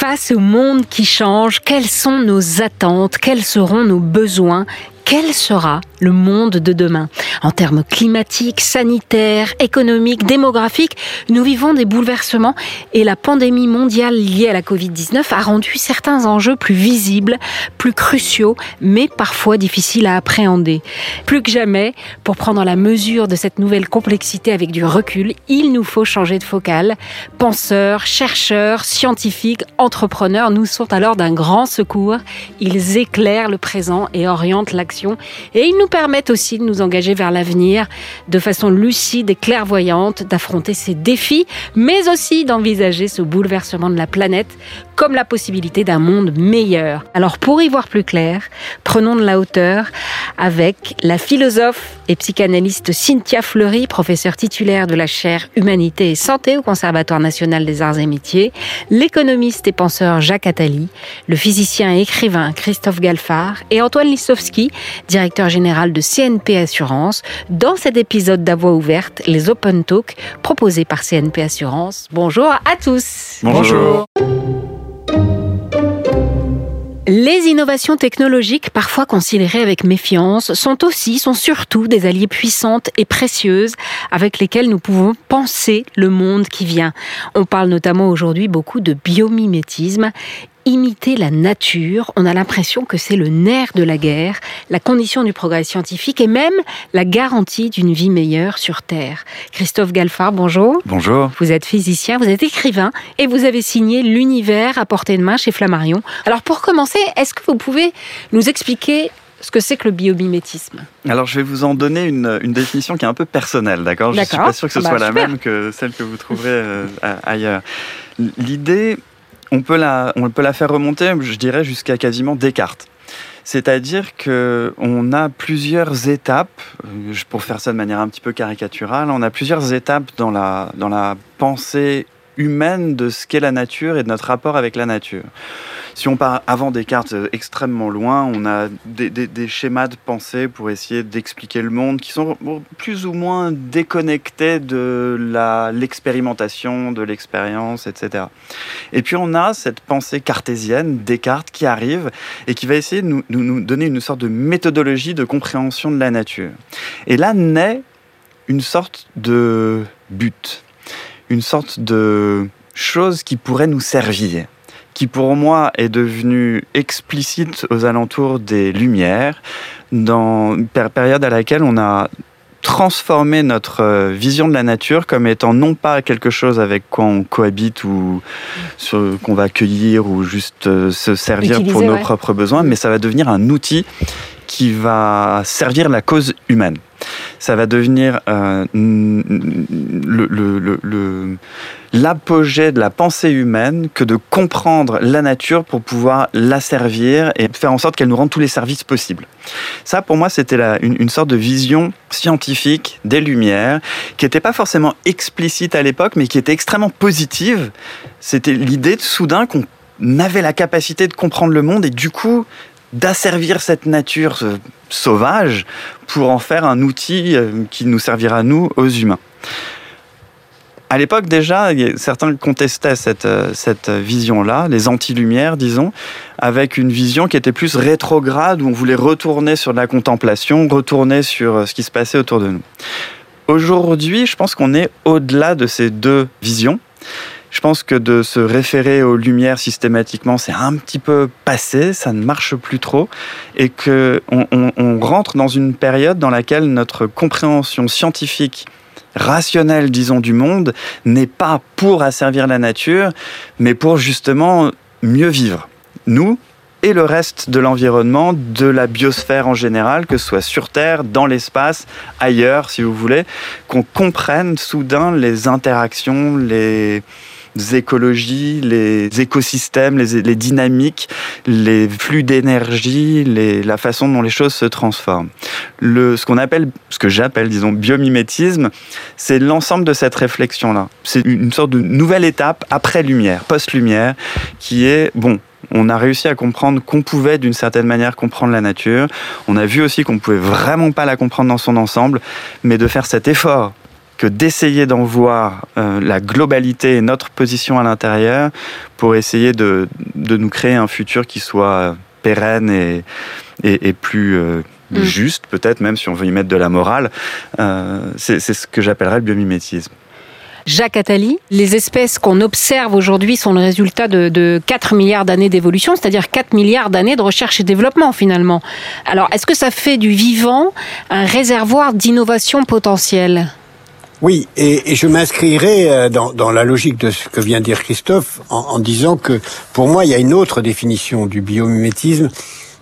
Face au monde qui change, quelles sont nos attentes Quels seront nos besoins quel sera le monde de demain? En termes climatiques, sanitaires, économiques, démographiques, nous vivons des bouleversements et la pandémie mondiale liée à la Covid-19 a rendu certains enjeux plus visibles, plus cruciaux, mais parfois difficiles à appréhender. Plus que jamais, pour prendre la mesure de cette nouvelle complexité avec du recul, il nous faut changer de focale. Penseurs, chercheurs, scientifiques, entrepreneurs nous sont alors d'un grand secours. Ils éclairent le présent et orientent l'action et ils nous permettent aussi de nous engager vers l'avenir de façon lucide et clairvoyante, d'affronter ces défis, mais aussi d'envisager ce bouleversement de la planète comme la possibilité d'un monde meilleur. Alors pour y voir plus clair, prenons de la hauteur avec la philosophe et psychanalyste Cynthia Fleury, professeure titulaire de la chaire Humanité et Santé au Conservatoire national des arts et métiers, l'économiste et penseur Jacques Attali, le physicien et écrivain Christophe Galfard et Antoine Lissowski, directeur général de CNP Assurance, dans cet épisode d'Avoix ouverte, les Open Talk proposés par CNP Assurance. Bonjour à tous. Bonjour. Les innovations technologiques, parfois considérées avec méfiance, sont aussi, sont surtout des alliés puissantes et précieuses avec lesquelles nous pouvons penser le monde qui vient. On parle notamment aujourd'hui beaucoup de biomimétisme imiter la nature, on a l'impression que c'est le nerf de la guerre, la condition du progrès scientifique et même la garantie d'une vie meilleure sur Terre. Christophe Galfard, bonjour. Bonjour. Vous êtes physicien, vous êtes écrivain et vous avez signé L'univers à portée de main chez Flammarion. Alors pour commencer, est-ce que vous pouvez nous expliquer ce que c'est que le biomimétisme? Alors, je vais vous en donner une, définition qui est un peu personnelle, d'accord? Je ne suis pas sûr que ce ah bah, soit la même que celle que vous trouverez euh, ailleurs. L'idée, on peut la, on peut la faire remonter, je dirais, jusqu'à quasiment Descartes. C'est-à-dire que on a plusieurs étapes, euh, pour faire ça de manière un petit peu caricaturale, on a plusieurs étapes dans la, dans la pensée humaine de ce qu'est la nature et de notre rapport avec la nature. Si on part avant Descartes euh, extrêmement loin, on a des, schémas de pensée pour essayer d'expliquer le monde qui sont plus ou moins déconnectés de l'expérimentation, de l'expérience, etc. Et puis on a cette pensée cartésienne, Descartes, qui arrive et qui va essayer de nous donner une sorte de méthodologie de compréhension de la nature. Et là naît une sorte de but, une sorte de chose qui pourrait nous servir qui pour moi est devenu explicite aux alentours des Lumières, dans une période à laquelle on a transformé notre euh, vision de la nature comme étant non pas quelque chose avec quoi on cohabite ou qu'on va accueillir ou juste euh, se servir pour nos propres besoins, mais ça va devenir un outil qui va servir la cause humaine. Ça va devenir euh, l'apogée de la pensée humaine que de comprendre la nature pour pouvoir la servir et faire en sorte qu'elle nous rende tous les services possibles. Ça, pour moi, c'était une, une, sorte de vision scientifique des Lumières qui n'était pas forcément explicite à l'époque, mais qui était extrêmement positive. C'était l'idée de soudain qu'on avait la capacité de comprendre le monde et du coup d'asservir cette nature sauvage pour en faire un outil euh, qui nous servira, nous, aux humains. À l'époque déjà, certains contestaient cette, euh, cette vision-là, les anti-lumières, disons, avec une vision qui était plus rétrograde, où on voulait retourner sur la contemplation, retourner sur ce qui se passait autour de nous. Aujourd'hui, je pense qu'on est au-delà de ces deux visions. Je pense que de se référer aux lumières systématiquement, c'est un petit peu passé, ça ne marche plus trop, et que on, rentre dans une période dans laquelle notre compréhension scientifique rationnelle, disons, du monde n'est pas pour asservir la nature, mais pour justement mieux vivre. Nous, et le reste de l'environnement, de la biosphère en général, que ce soit sur Terre, dans l'espace, ailleurs, si vous voulez, qu'on comprenne soudain les interactions, les, écologies, les écosystèmes, les, dynamiques, les flux d'énergie, la façon dont les choses se transforment. Ce qu'on appelle, ce que j'appelle, disons, biomimétisme, c'est l'ensemble de cette réflexion-là. C'est une sorte de nouvelle étape après lumière, post-lumière, qui est, bon, on a réussi à comprendre qu'on pouvait d'une certaine manière comprendre la nature. On a vu aussi qu'on pouvait vraiment pas la comprendre dans son ensemble, mais de faire cet effort que d'essayer d'en voir euh, la globalité et notre position à l'intérieur pour essayer de, de, nous créer un futur qui soit pérenne et, et, plus euh, mm. juste, peut-être même si on veut y mettre de la morale. Euh, c'est ce que j'appellerais le biomimétisme. Jacques Attali, les espèces qu'on observe aujourd'hui sont le résultat de, 4 milliards d'années d'évolution, c'est-à-dire 4 milliards d'années de recherche et développement finalement. Alors, est-ce que ça fait du vivant un réservoir d'innovation potentielle? Oui, et, je m'inscrirai euh, dans, la logique de ce que vient dire Christophe en, en, disant que pour moi, il y a une autre définition du biomimétisme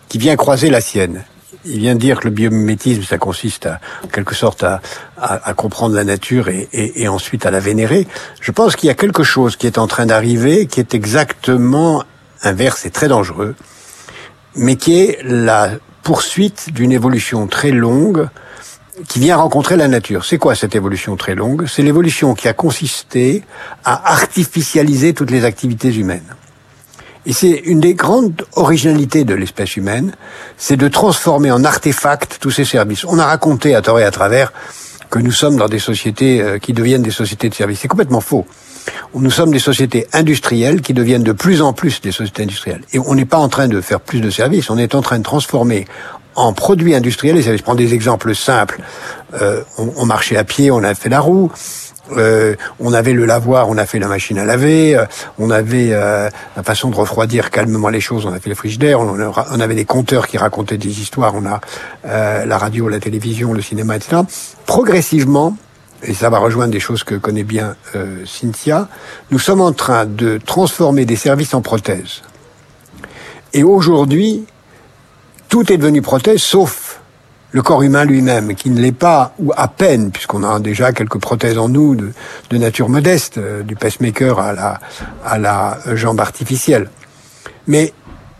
qui vient croiser la sienne il vient dire que le biomimétisme, ça consiste à, en quelque sorte à, à, comprendre la nature et, et, et, ensuite à la vénérer. Je pense qu'il y a quelque chose qui est en train d'arriver, qui est exactement inverse et très dangereux, mais qui est la poursuite d'une évolution très longue qui vient rencontrer la nature. C'est quoi cette évolution très longue? C'est l'évolution qui a consisté à artificialiser toutes les activités humaines. Et c'est une des grandes originalités de l'espèce humaine, c'est de transformer en artefacts tous ces services. On a raconté à tort et à travers que nous sommes dans des sociétés euh, qui deviennent des sociétés de services. C'est complètement faux. Nous sommes des sociétés industrielles qui deviennent de plus en plus des sociétés industrielles. Et on n'est pas en train de faire plus de services, on est en train de transformer en produits industriels les services. Prends des exemples simples. Euh, on, on marchait à pied, on a fait la roue. Euh, on avait le lavoir, on a fait la machine à laver, euh, on avait euh, la façon de refroidir calmement les choses, on a fait le frigidaire, on, on avait des conteurs qui racontaient des histoires, on a la radio, la télévision, le cinéma, etc. Progressivement, et ça va rejoindre des choses que connaît bien Cynthia, nous sommes en train de transformer des services en prothèses. Et aujourd'hui, tout est devenu prothèse sauf le corps humain lui-même, qui ne l'est pas, ou à peine, puisqu'on a déjà quelques prothèses en nous de, nature modeste, euh, du pacemaker à la, à la jambe artificielle. Mais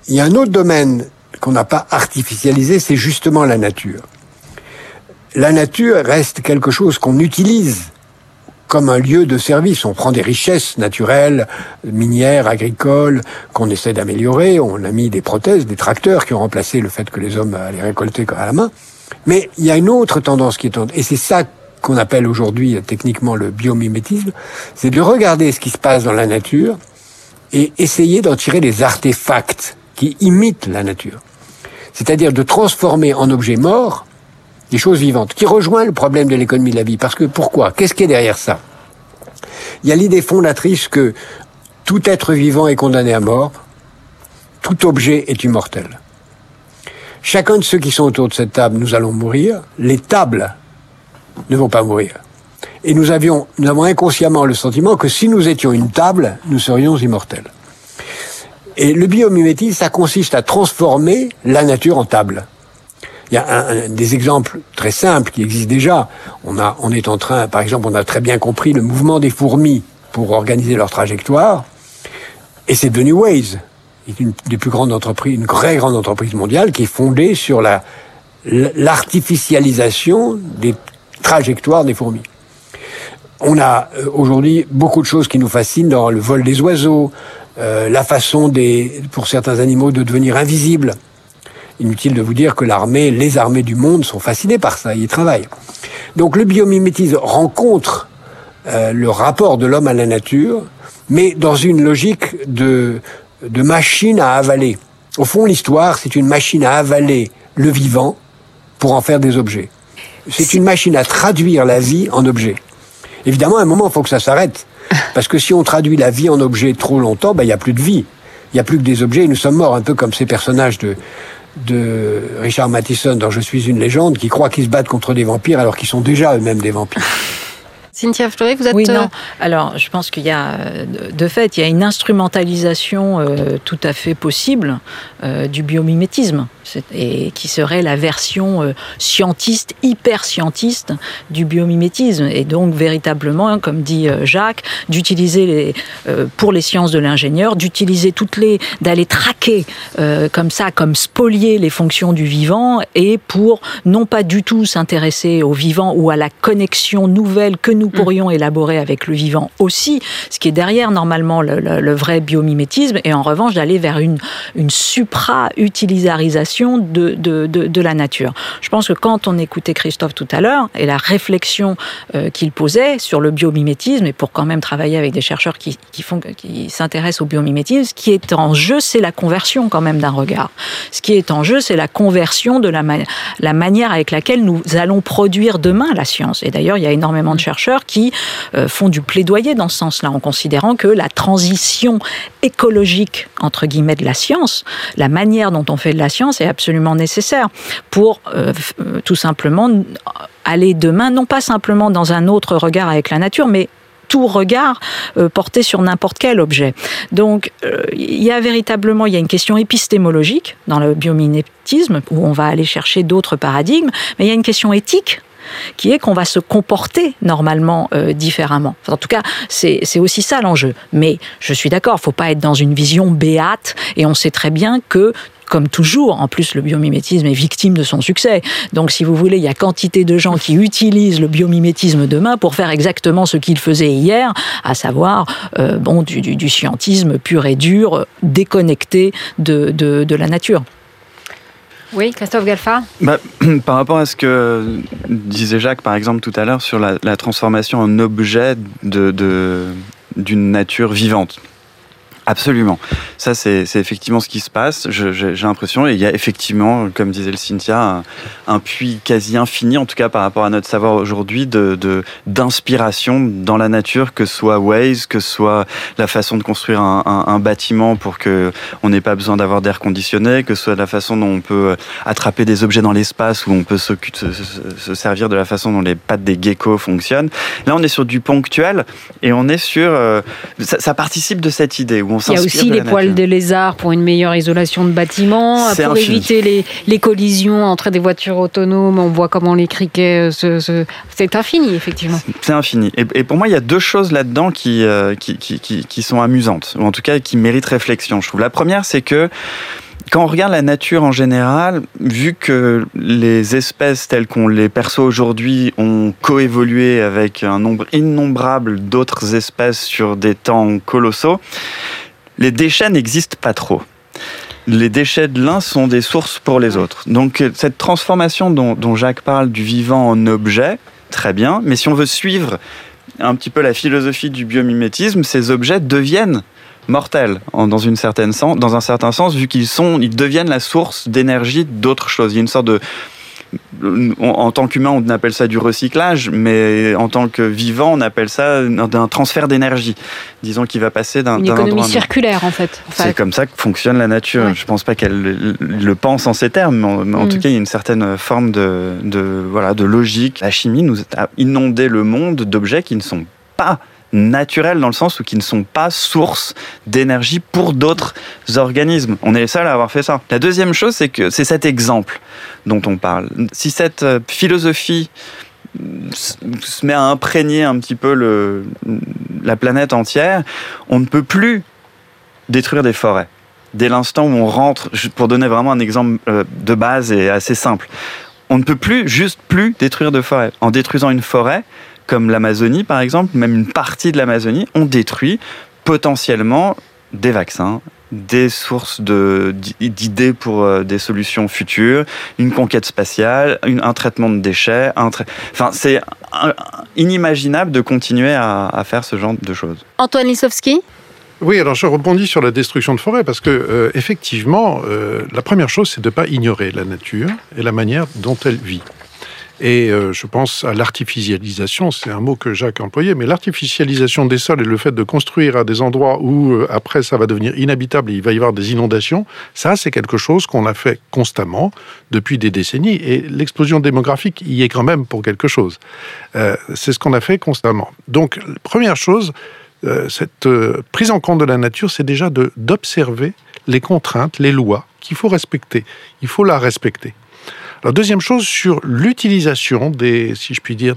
il y a un autre domaine qu'on n'a pas artificialisé, c'est justement la nature. La nature reste quelque chose qu'on utilise comme un lieu de service. On prend des richesses naturelles, minières, agricoles, qu'on essaie d'améliorer. On a mis des prothèses, des tracteurs qui ont remplacé le fait que les hommes allaient récolter à la main. Mais il y a une autre tendance qui est et c'est ça qu'on appelle aujourd'hui euh, techniquement le biomimétisme, c'est de regarder ce qui se passe dans la nature et essayer d'en tirer des artefacts qui imitent la nature. C'est-à-dire de transformer en objets morts des choses vivantes, qui rejoint le problème de l'économie de la vie. Parce que pourquoi? Qu'est-ce qui est derrière ça? Il y a l'idée fondatrice que tout être vivant est condamné à mort, tout objet est immortel. Chacun de ceux qui sont autour de cette table, nous allons mourir. Les tables ne vont pas mourir. Et nous avions, nous avons inconsciemment le sentiment que si nous étions une table, nous serions immortels. Et le biomimétisme, ça consiste à transformer la nature en table. Il y a un, des exemples très simples qui existent déjà. On a, on est en train, par exemple, on a très bien compris le mouvement des fourmis pour organiser leur trajectoire. Et c'est devenu Waze est une des plus grandes entreprises, une très grande entreprise mondiale qui est fondée sur la l'artificialisation des trajectoires des fourmis. On a euh, aujourd'hui beaucoup de choses qui nous fascinent dans le vol des oiseaux, euh, la façon des, pour certains animaux de devenir invisibles. Inutile de vous dire que l'armée, les armées du monde sont fascinées par ça, ils y travaillent. Donc le biomimétisme rencontre euh, le rapport de l'homme à la nature, mais dans une logique de de machine à avaler. Au fond, l'histoire, c'est une machine à avaler le vivant pour en faire des objets. C'est une machine à traduire la vie en objet. Évidemment, à un moment, il faut que ça s'arrête. Parce que si on traduit la vie en objet trop longtemps, ben, il n'y a plus de vie. Il n'y a plus que des objets et nous sommes morts, un peu comme ces personnages de, de Richard Matheson dans Je suis une légende qui croient qu'ils se battent contre des vampires alors qu'ils sont déjà eux-mêmes des vampires. Cynthia Fleury, vous êtes... Oui, non. Euh, Alors, je pense qu'il y a, de fait, il y a une instrumentalisation euh, tout à fait possible euh, du biomimétisme, et qui serait la version scientiste, hyper scientiste du biomimétisme. Et donc, véritablement, hein, comme dit Jacques, d'utiliser les, pour les sciences de l'ingénieur, d'utiliser toutes les, d'aller traquer comme ça, comme spolier les fonctions du vivant, et pour non pas du tout s'intéresser au vivant ou à la connexion nouvelle que nous nous pourrions élaborer avec le vivant aussi, ce qui est derrière normalement le, vrai biomimétisme, et en revanche d'aller vers une, une supra-utilisarisation de, de, de, la nature. Je pense que quand on écoutait Christophe tout à l'heure, et la réflexion euh, qu'il posait sur le biomimétisme, et pour quand même travailler avec des chercheurs qui, qui, font, qui s'intéressent au biomimétisme, ce qui est en jeu, c'est la conversion quand même d'un regard. Ce qui est en jeu, c'est la conversion de la, la manière avec laquelle nous allons produire demain la science. Et d'ailleurs, il y a énormément de chercheurs qui euh, font du plaidoyer dans ce sens-là, en considérant que la transition écologique, entre guillemets, de la science, la manière dont on fait de la science est absolument nécessaire pour euh, euh, tout simplement aller demain, non pas simplement dans un autre regard avec la nature, mais tout regard porté sur n'importe quel objet. Donc il y a véritablement il y a une question épistémologique dans le biomimétisme où on va aller chercher d'autres paradigmes, mais il y a une question éthique qui est qu'on va se comporter normalement euh, différemment. en tout cas, c'est aussi ça l'enjeu. Mais je suis d'accord, il faut pas être dans une vision béate, et on sait très bien que comme toujours, en plus le biomimétisme est victime de son succès. Donc si vous voulez, il y a quantité de gens qui utilisent le biomimétisme demain pour faire exactement ce qu'ils faisaient hier, à savoir euh, bon, du, scientisme pur et dur, déconnecté de, la nature. Oui, Christophe Galfa bah, Par rapport à ce que disait Jacques, par exemple, tout à l'heure, sur la, transformation en objet d'une de, nature vivante. Absolument. Ça, c'est effectivement ce qui se passe. J'ai l'impression, et il y a effectivement, comme disait le Cynthia, un, puits quasi infini, en tout cas par rapport à notre savoir aujourd'hui, d'inspiration de, dans la nature, que ce soit Waze, que ce soit la façon de construire un, bâtiment pour que on n'ait pas besoin d'avoir d'air conditionné, que ce soit la façon dont on peut attraper des objets dans l'espace, où on peut se, se, servir de la façon dont les pattes des geckos fonctionnent. Là, on est sur du ponctuel et on est sur... Euh, ça, ça participe de cette idée où il y a aussi les poils des lézards pour une meilleure isolation de bâtiments, pour éviter les, les, collisions entre des voitures autonomes. On voit comment les criquets euh, se. C'est infini, effectivement. C'est infini. Et, pour moi, il y a deux choses là-dedans qui, euh, qui, qui, qui, sont amusantes, ou en tout cas qui méritent réflexion, je trouve. La première, c'est que quand on regarde la nature en général, vu que les espèces telles qu'on les perçoit aujourd'hui ont coévolué avec un nombre innombrable d'autres espèces sur des temps colossaux, les déchets n'existent pas trop. Les déchets de l'un sont des sources pour les autres. Donc cette transformation dont, Jacques parle du vivant en objet, très bien, mais si on veut suivre un petit peu la philosophie du biomimétisme, ces objets deviennent mortels dans, une certaine sens, dans un certain sens, vu qu'ils sont, ils deviennent la source d'énergie d'autres choses. Il y a une sorte de en tant qu'humain, on appelle ça du recyclage, mais en tant que vivant, on appelle ça un transfert d'énergie. Disons qu'il va passer d'un une économie circulaire en fait. C'est comme ça que fonctionne la nature. Je Je pense pas qu'elle le pense en ces termes, mais en, tout mm. cas, il y a une certaine forme de, de, voilà de logique. La chimie nous a inondé le monde d'objets qui ne sont pas naturels dans le sens où qui ne sont pas source d'énergie pour d'autres organismes. On est les seuls à avoir fait ça. La deuxième chose, c'est que c'est cet exemple dont on parle. Si cette euh, philosophie se met à imprégner un petit peu la planète entière, on ne peut plus détruire des forêts. Dès l'instant où on rentre, pour donner vraiment un exemple euh, de base et assez simple, on ne peut plus, juste plus détruire de forêts. En détruisant une forêt, comme l'Amazonie par exemple, même une partie de l'Amazonie, on détruit potentiellement des vaccins, des sources d'idées pour euh, des solutions futures, une conquête spatiale, un traitement de déchets. enfin, c'est inimaginable de continuer à, faire ce genre de choses. Antoine Lisowski? Oui, alors je rebondis sur la destruction de forêts parce que euh, effectivement, euh, la première chose, c'est de ne pas ignorer la nature et la manière dont elle vit. Et euh, je pense à l'artificialisation, c'est un mot que Jacques a employé, mais l'artificialisation des sols et le fait de construire à des endroits où euh, après ça va devenir inhabitable et il va y avoir des inondations, ça c'est quelque chose qu'on a fait constamment depuis des décennies et l'explosion démographique y est quand même pour quelque chose. Euh, c'est ce qu'on a fait constamment. Donc première chose, cette prise en compte de la nature, c'est déjà d'observer les contraintes, les lois qu'il faut respecter. Il faut la respecter. Alors, deuxième chose, sur l'utilisation des, si je puis dire,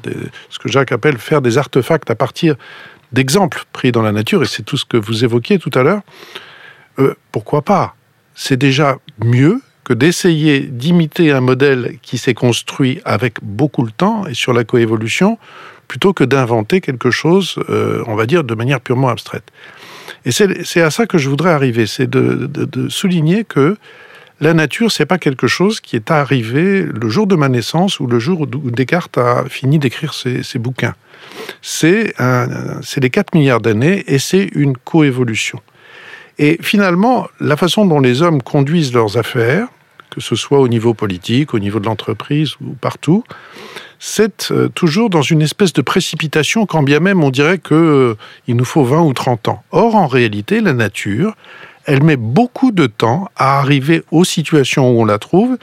ce que Jacques appelle faire des artefacts à partir d'exemples pris dans la nature, et c'est tout ce que vous évoquiez tout à l'heure, euh, pourquoi pas? C'est déjà mieux que d'essayer d'imiter un modèle qui s'est construit avec beaucoup de temps et sur la coévolution, plutôt que d'inventer quelque chose, euh, on va dire, de manière purement abstraite. Et c'est à ça que je voudrais arriver, c'est de, souligner que la nature, c'est pas quelque chose qui est arrivé le jour de ma naissance ou le jour où Descartes a fini d'écrire ses, ses, bouquins. C'est les 4 milliards d'années et c'est une coévolution. Et finalement, la façon dont les hommes conduisent leurs affaires, que ce soit au niveau politique, au niveau de l'entreprise ou partout, c'est euh, toujours dans une espèce de précipitation, quand bien même on dirait qu'il euh, nous faut 20 ou 30 ans. Or, en réalité, la nature, elle met beaucoup de temps à arriver aux situations où on la trouve,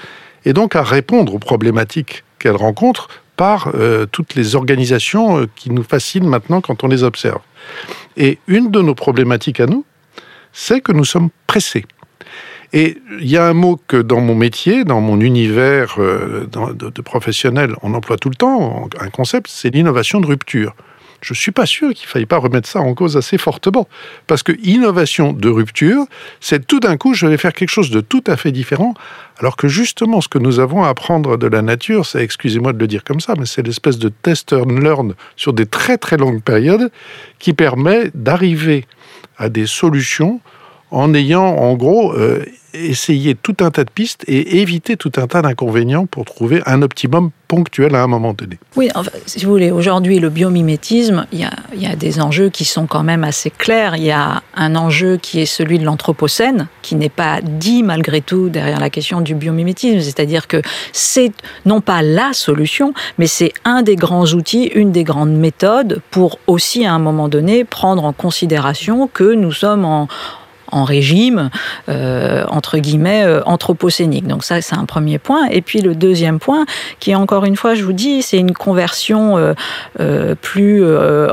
et donc à répondre aux problématiques qu'elle rencontre par euh, toutes les organisations qui nous fascinent maintenant quand on les observe. Et une de nos problématiques à nous, c'est que nous sommes pressés. Et il y a un mot que dans mon métier, dans mon univers euh, de, professionnel, on emploie tout le temps, un concept, c'est l'innovation de rupture. Je ne suis pas sûr qu'il ne faille pas remettre ça en cause assez fortement. Parce que innovation de rupture, c'est tout d'un coup, je vais faire quelque chose de tout à fait différent, alors que justement, ce que nous avons à apprendre de la nature, c'est, excusez-moi de le dire comme ça, mais c'est l'espèce de test and learn sur des très très longues périodes qui permet d'arriver à des solutions en ayant en gros euh, essayé tout un tas de pistes et éviter tout un tas d'inconvénients pour trouver un optimum ponctuel à un moment donné. Oui, si vous voulez, aujourd'hui, le biomimétisme, il y, a, des enjeux qui sont quand même assez clairs. Il y a un enjeu qui est celui de l'anthropocène, qui n'est pas dit malgré tout derrière la question du biomimétisme. C'est-à-dire que c'est non pas la solution, mais c'est un des grands outils, une des grandes méthodes pour aussi à un moment donné prendre en considération que nous sommes en en régime, euh, entre guillemets, euh, anthropocénique. Donc ça, c'est un premier point. Et puis le deuxième point, qui encore une fois, je vous dis, c'est une conversion euh, plus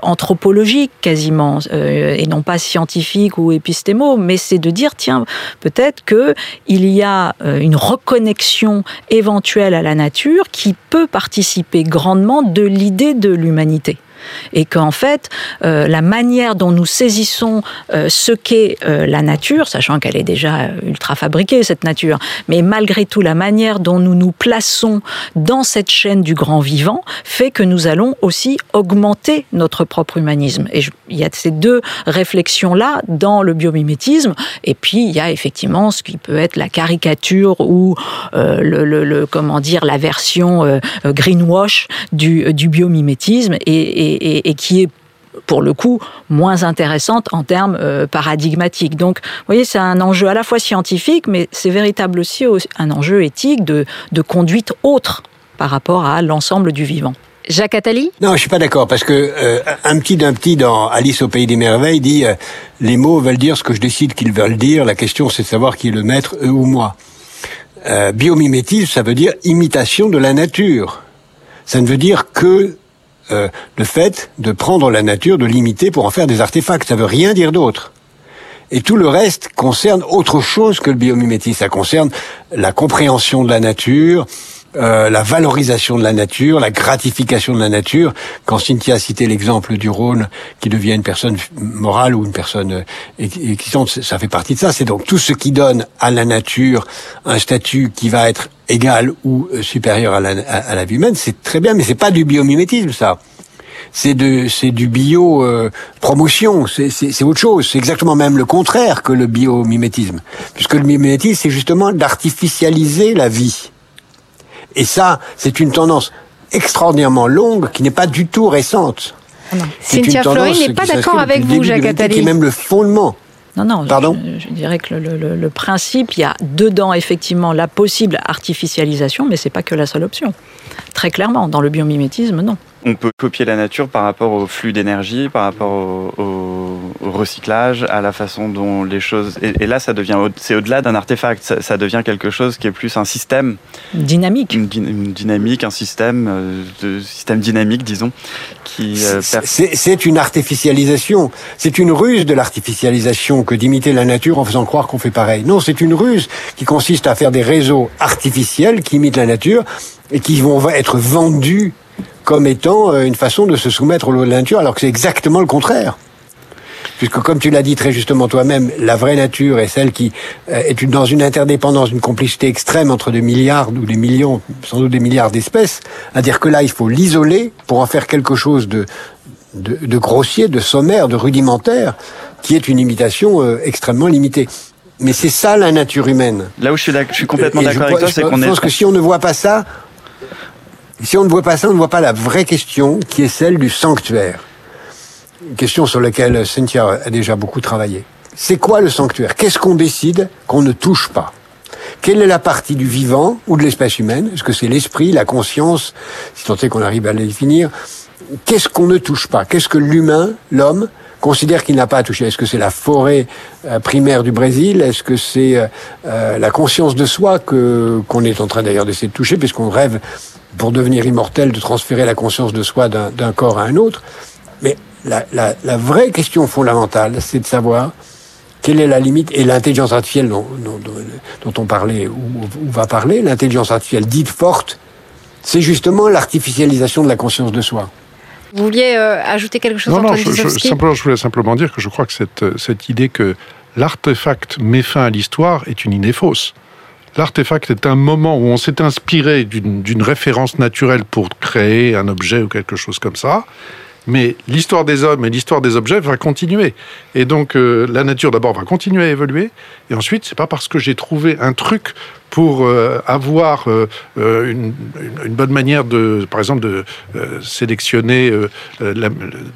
anthropologique quasiment, et non pas scientifique ou épistémo, mais c'est de dire, tiens, peut-être que il y a une reconnexion éventuelle à la nature qui peut participer grandement de l'idée de l'humanité et qu'en fait, euh, la manière dont nous saisissons euh, ce qu'est euh, la nature, sachant qu'elle est déjà ultra fabriquée, cette nature, mais malgré tout, la manière dont nous nous plaçons dans cette chaîne du grand vivant fait que nous allons aussi augmenter notre propre humanisme. Et il y a ces deux réflexions-là dans le biomimétisme, et puis il y a effectivement ce qui peut être la caricature ou le, comment dire, la version greenwash du, biomimétisme, et, qui est pour le coup moins intéressante en termes euh, paradigmatiques. Donc, vous voyez, c'est un enjeu à la fois scientifique, mais c'est véritable aussi un enjeu éthique de, conduite autre par rapport à l'ensemble du vivant. Jacques Attali? Non, je suis pas d'accord parce que euh, un petit d'un petit dans Alice au pays des merveilles dit euh, les mots veulent dire ce que je décide qu'ils veulent dire. La question c'est de savoir qui est le maître, eux ou moi. biomimétisme, ça veut dire imitation de la nature. Ça ne veut dire que euh, le fait de prendre la nature, de l'imiter pour en faire des artefacts. Ça veut rien dire d'autre. Et tout le reste concerne autre chose que le biomimétisme. Ça concerne la compréhension de la nature, euh, la valorisation de la nature, la gratification de la nature. Quand Cynthia a cité l'exemple du Rhône qui devient une personne morale ou une personne existante, ça fait partie de ça. C'est donc tout ce qui donne à la nature un statut qui va être égal ou euh, supérieur à la, à, la vie humaine. C'est très bien, mais c'est pas du biomimétisme, ça c'est de c'est du bio euh, promotion, c'est autre chose. C'est exactement même le contraire que le biomimétisme, puisque le mimétisme c'est justement d'artificialiser la vie. Et ça, c'est une tendance extraordinairement longue qui n'est pas du tout récente. Ah Cynthia Fleury n'est pas d'accord avec vous, Jacques Attali. Qui est même le fondement. Non, non, Pardon je, dirais que le, le, principe, il y a dedans effectivement la possible artificialisation, mais c'est pas que la seule option. Très clairement, dans le biomimétisme, non on peut copier la nature par rapport au flux d'énergie, par rapport au, recyclage, à la façon dont les choses. Et, là, ça devient, c'est au-delà d'un artefact, ça, devient quelque chose qui est plus un système dynamique, une, dynamique, un système, euh, de, système dynamique, disons, qui. Euh, c'est une artificialisation, c'est une ruse de l'artificialisation que d'imiter la nature en faisant croire qu'on fait pareil. Non, c'est une ruse qui consiste à faire des réseaux artificiels qui imitent la nature et qui vont être vendus comme étant euh, une façon de se soumettre de la nature, alors que c'est exactement le contraire. Puisque comme tu l'as dit très justement toi-même, la vraie nature est celle qui euh, est dans une interdépendance, une complicité extrême entre des milliards ou des millions, sans doute des milliards d'espèces, à dire que là, il faut l'isoler pour en faire quelque chose de, de, grossier, de sommaire, de rudimentaire, qui est une imitation euh, extrêmement limitée. Mais c'est ça la nature humaine. Là où je suis, je suis complètement d'accord avec toi, c'est qu'on est. Je pense que si on ne voit pas ça, si on ne voit pas ça, on ne voit pas la vraie question qui est celle du sanctuaire. Une question sur laquelle Cynthia a déjà beaucoup travaillé. C'est quoi le sanctuaire? Qu'est-ce qu'on décide qu'on ne touche pas? Quelle est la partie du vivant ou de l'espèce humaine? Est-ce que c'est l'esprit, la conscience, si tant est qu'on arrive à les définir. Qu'est-ce qu'on ne touche pas? Qu'est-ce que l'humain, l'homme, considère qu'il n'a pas à toucher? Est-ce que c'est la forêt euh, primaire du Brésil? Est-ce que c'est euh, euh, la conscience de soi que qu'on est en train d'ailleurs d'essayer de toucher, puisqu'on rêve pour devenir immortel de transférer la conscience de soi d'un corps à un autre? Mais la, la, la vraie question fondamentale, c'est de savoir quelle est la limite Et l'intelligence artificielle dont, dont, dont, on parlait ou, ou va parler, l'intelligence artificielle dite forte, c'est justement l'artificialisation de la conscience de soi. Vous vouliez euh, ajouter quelque chose Non, non, je, je, simplement, je voulais simplement dire que je crois que cette, cette idée que l'artefact met fin à l'histoire est une idée fausse. L'artefact est un moment où on s'est inspiré d'une référence naturelle pour créer un objet ou quelque chose comme ça mais l'histoire des hommes et l'histoire des objets va continuer. Et donc euh, la nature d'abord va continuer à évoluer, et ensuite c'est pas parce que j'ai trouvé un truc pour euh, avoir euh, une, bonne manière de, par exemple, de sélectionner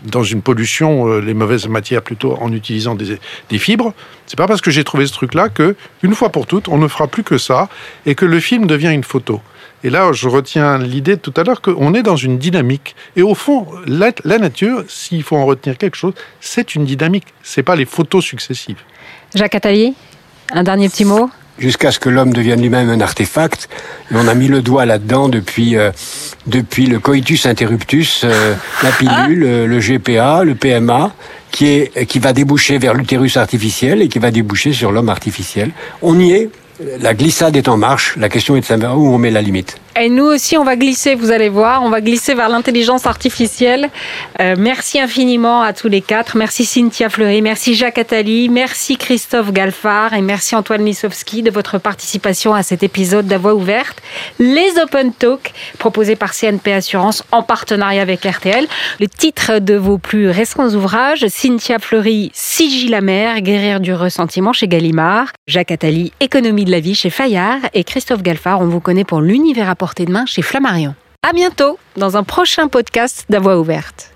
dans une pollution les mauvaises matières plutôt en utilisant des, des fibres. C'est pas parce que j'ai trouvé ce truc-là que, une fois pour toutes, on ne fera plus que ça et que le film devient une photo. Et là, je retiens l'idée tout à l'heure qu'on est dans une dynamique. Et au fond, la, nature, s'il faut en retenir quelque chose, c'est une dynamique. C'est pas les photos successives. Jacques Attali, un dernier petit mot? Jusqu'à ce que l'homme devienne lui-même un artefact. Et on a mis le doigt là-dedans depuis, euh, depuis le coitus interruptus, euh, la pilule, euh, le GPA, le PMA, qui, est, qui va déboucher vers l'utérus artificiel et qui va déboucher sur l'homme artificiel. On y est, la glissade est en marche, la question est de savoir où on met la limite. Et nous aussi, on va glisser, vous allez voir, on va glisser vers l'intelligence artificielle. Euh, merci infiniment à tous les quatre. Merci Cynthia Fleury, merci Jacques Attali, merci Christophe Galfard et merci Antoine Lissowski de votre participation à cet épisode d'Avoix ouverte. Les Open Talk proposés par CNP Assurance en partenariat avec RTL. Le titre de vos plus récents ouvrages, Cynthia Fleury, Sigil la mer, guérir du ressentiment chez Gallimard. Jacques Attali, Économie de la vie chez Fayard et Christophe Galfard, on vous connaît pour l'univers à de main chez Flammarion. À bientôt dans un prochain podcast d'Avoix ouverte.